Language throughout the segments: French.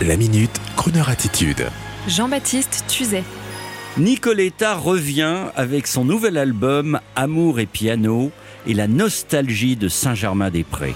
La minute, Kroneur attitude. Jean-Baptiste Tuzet. Nicoletta revient avec son nouvel album Amour et piano et la nostalgie de Saint-Germain-des-Prés.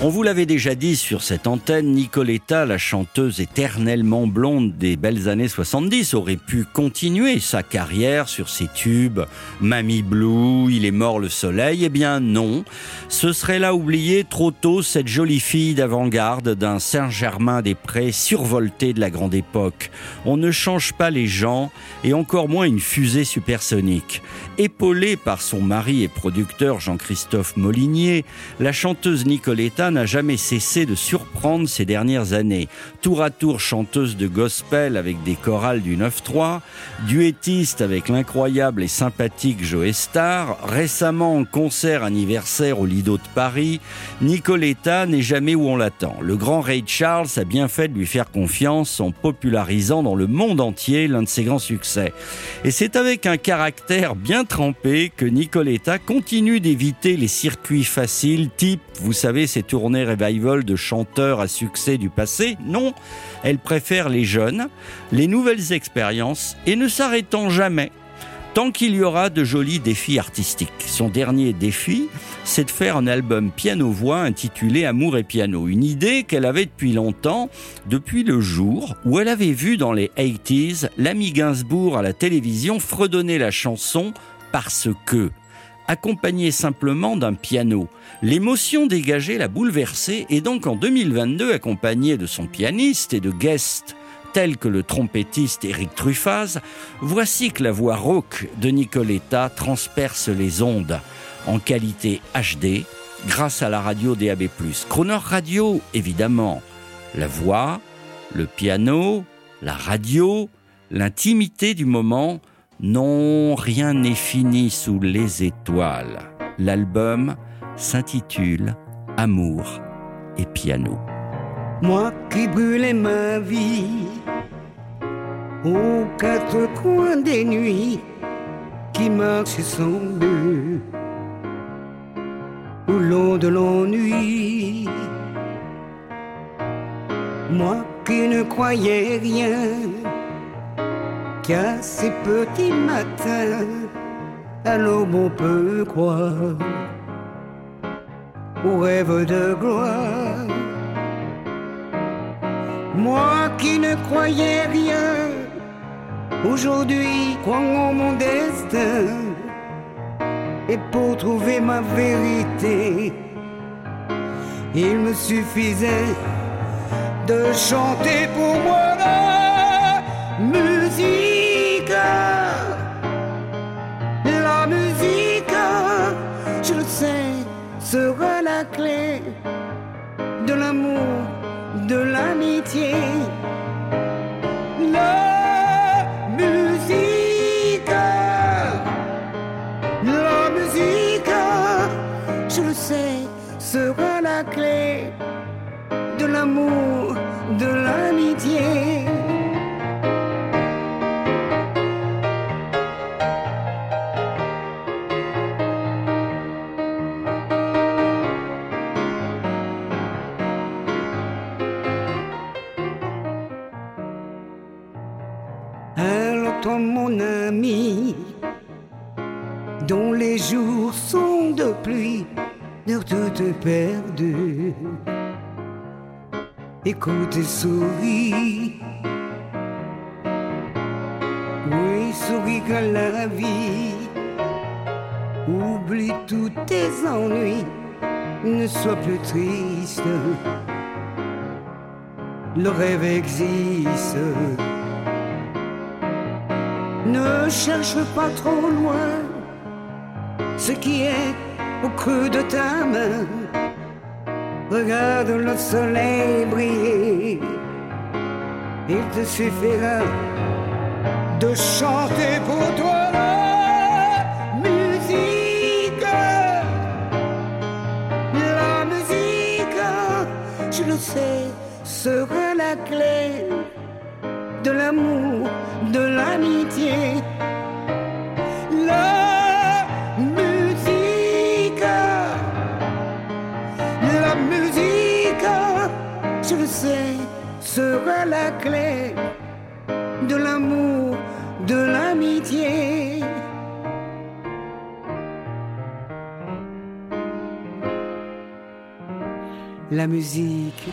On vous l'avait déjà dit sur cette antenne, Nicoletta, la chanteuse éternellement blonde des belles années 70, aurait pu continuer sa carrière sur ses tubes Mamie Blue, Il est mort le soleil. Eh bien non, ce serait là oublier trop tôt cette jolie fille d'avant-garde d'un Saint-Germain-des-Prés survolté de la grande époque. On ne change pas les gens et encore moins une fusée supersonique. Épaulée par son mari et producteur Jean-Christophe Molinier, la chanteuse Nicoletta n'a jamais cessé de surprendre ces dernières années. Tour à tour chanteuse de gospel avec des chorales du 9-3, duettiste avec l'incroyable et sympathique Joe Star, récemment en concert anniversaire au Lido de Paris, Nicoletta n'est jamais où on l'attend. Le grand Ray Charles a bien fait de lui faire confiance en popularisant dans le monde entier l'un de ses grands succès. Et c'est avec un caractère bien trempé que Nicoletta continue d'éviter les circuits faciles type, vous savez, ces tours tournée revival de chanteurs à succès du passé. Non, elle préfère les jeunes, les nouvelles expériences et ne s'arrêtant jamais tant qu'il y aura de jolis défis artistiques. Son dernier défi, c'est de faire un album piano-voix intitulé Amour et piano. Une idée qu'elle avait depuis longtemps, depuis le jour où elle avait vu dans les 80s l'ami Gainsbourg à la télévision fredonner la chanson Parce que accompagné simplement d'un piano. L'émotion dégagée l'a bouleversée et donc en 2022, accompagné de son pianiste et de guests tels que le trompettiste Eric Truffaz, voici que la voix rauque de Nicoletta transperce les ondes en qualité HD grâce à la radio DAB+. Croner Radio, évidemment. La voix, le piano, la radio, l'intimité du moment non, rien n'est fini sous les étoiles. L'album s'intitule Amour et piano. Moi qui brûlais ma vie aux quatre coins des nuits, qui marche sans but au long de l'ennui. Moi qui ne croyais rien qu'à ces petits matins, à l'aube on peut croire au rêve de gloire. Moi qui ne croyais rien, aujourd'hui crois en mon destin. Et pour trouver ma vérité, il me suffisait de chanter pour moi. Sera la clé de l'amour, de l'amitié. La musique, la musique, je le sais, sera la clé de l'amour, de l'amitié. Toi mon ami, dont les jours sont de pluie, n'heure tout perdu. Écoute et souris, oui, souris que la vie oublie tous tes ennuis, ne sois plus triste. Le rêve existe ne cherche pas trop loin ce qui est au creux de ta main. Regarde le soleil briller. Il te suffira de chanter pour toi la musique. La musique, je le sais, sera la clé de l'amour, de l'amitié. La musique, la musique, je le sais, sera la clé de l'amour, de l'amitié. La musique.